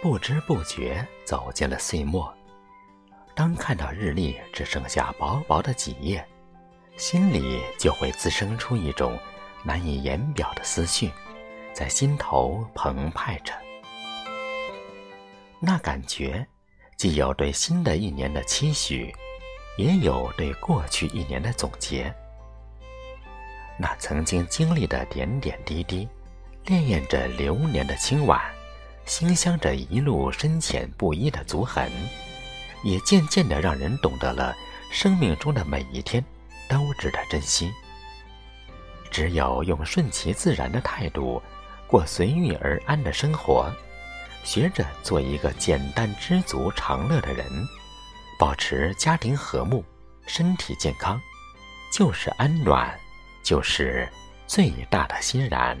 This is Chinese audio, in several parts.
不知不觉走进了岁末。当看到日历只剩下薄薄的几页，心里就会滋生出一种难以言表的思绪，在心头澎湃着。那感觉，既有对新的一年的期许，也有对过去一年的总结。那曾经经历的点点滴滴，潋滟着流年的清晚，馨香着一路深浅不一的足痕。也渐渐地让人懂得了，生命中的每一天都值得珍惜。只有用顺其自然的态度，过随遇而安的生活，学着做一个简单、知足、常乐的人，保持家庭和睦、身体健康，就是安暖，就是最大的欣然。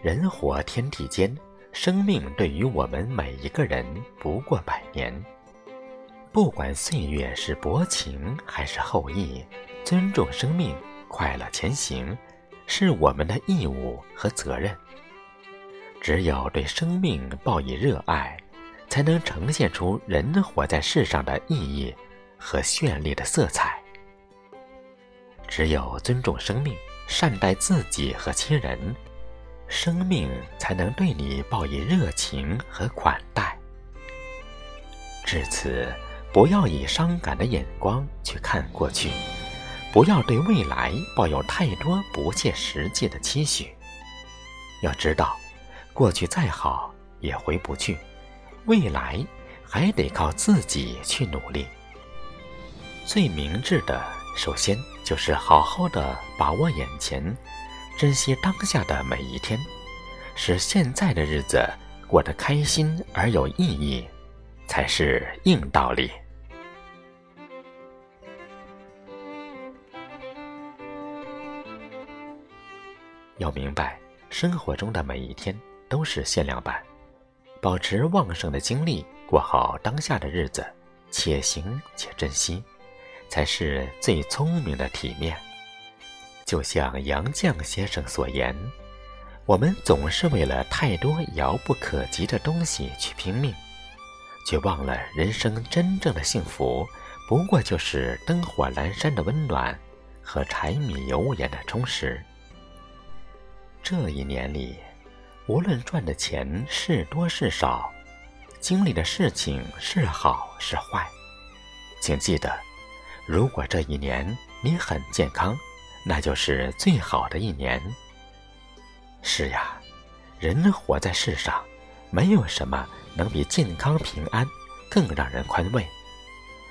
人活天地间，生命对于我们每一个人不过百年。不管岁月是薄情还是厚意，尊重生命，快乐前行，是我们的义务和责任。只有对生命报以热爱，才能呈现出人活在世上的意义和绚丽的色彩。只有尊重生命，善待自己和亲人。生命才能对你报以热情和款待。至此，不要以伤感的眼光去看过去，不要对未来抱有太多不切实际的期许。要知道，过去再好也回不去，未来还得靠自己去努力。最明智的，首先就是好好的把握眼前。珍惜当下的每一天，使现在的日子过得开心而有意义，才是硬道理。要明白，生活中的每一天都是限量版，保持旺盛的精力，过好当下的日子，且行且珍惜，才是最聪明的体面。就像杨绛先生所言，我们总是为了太多遥不可及的东西去拼命，却忘了人生真正的幸福，不过就是灯火阑珊的温暖和柴米油盐的充实。这一年里，无论赚的钱是多是少，经历的事情是好是坏，请记得，如果这一年你很健康。那就是最好的一年。是呀，人活在世上，没有什么能比健康平安更让人宽慰，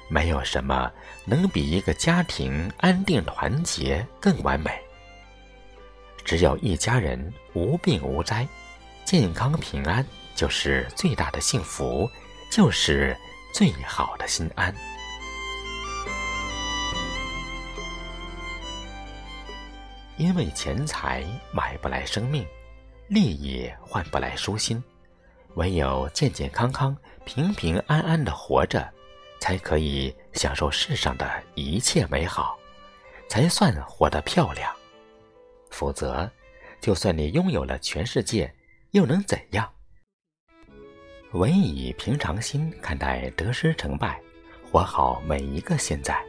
没有什么能比一个家庭安定团结更完美。只有一家人无病无灾、健康平安，就是最大的幸福，就是最好的心安。因为钱财买不来生命，利益换不来舒心，唯有健健康康、平平安安的活着，才可以享受世上的一切美好，才算活得漂亮。否则，就算你拥有了全世界，又能怎样？唯以平常心看待得失成败，活好每一个现在，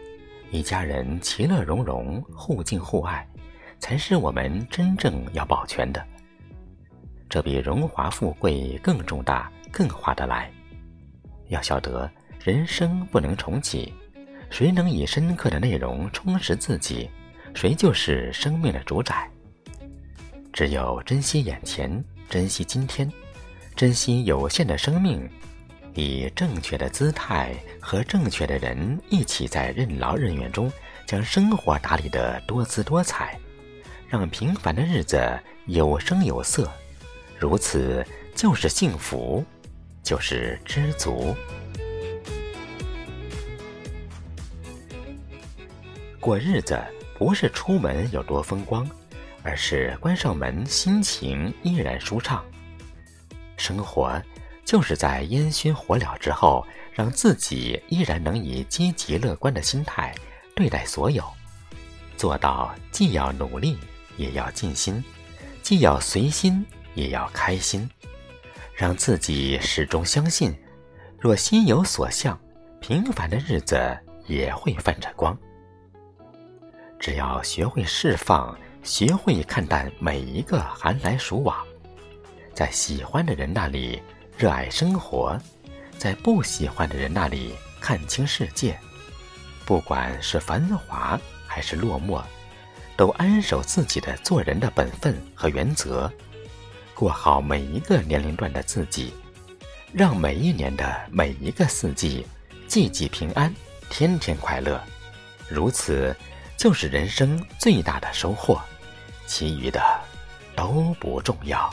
一家人其乐融融，互敬互爱。才是我们真正要保全的。这比荣华富贵更重大、更划得来。要晓得，人生不能重启，谁能以深刻的内容充实自己，谁就是生命的主宰。只有珍惜眼前，珍惜今天，珍惜有限的生命，以正确的姿态和正确的人一起，在任劳任怨中，将生活打理得多姿多彩。让平凡的日子有声有色，如此就是幸福，就是知足。过日子不是出门有多风光，而是关上门心情依然舒畅。生活就是在烟熏火燎之后，让自己依然能以积极乐观的心态对待所有，做到既要努力。也要尽心，既要随心，也要开心，让自己始终相信，若心有所向，平凡的日子也会泛着光。只要学会释放，学会看淡每一个寒来暑往，在喜欢的人那里热爱生活，在不喜欢的人那里看清世界。不管是繁华还是落寞，都安守自己的做人的本分和原则，过好每一个年龄段的自己，让每一年的每一个四季，季季平安，天天快乐。如此。就是人生最大的收获，其余的都不重要。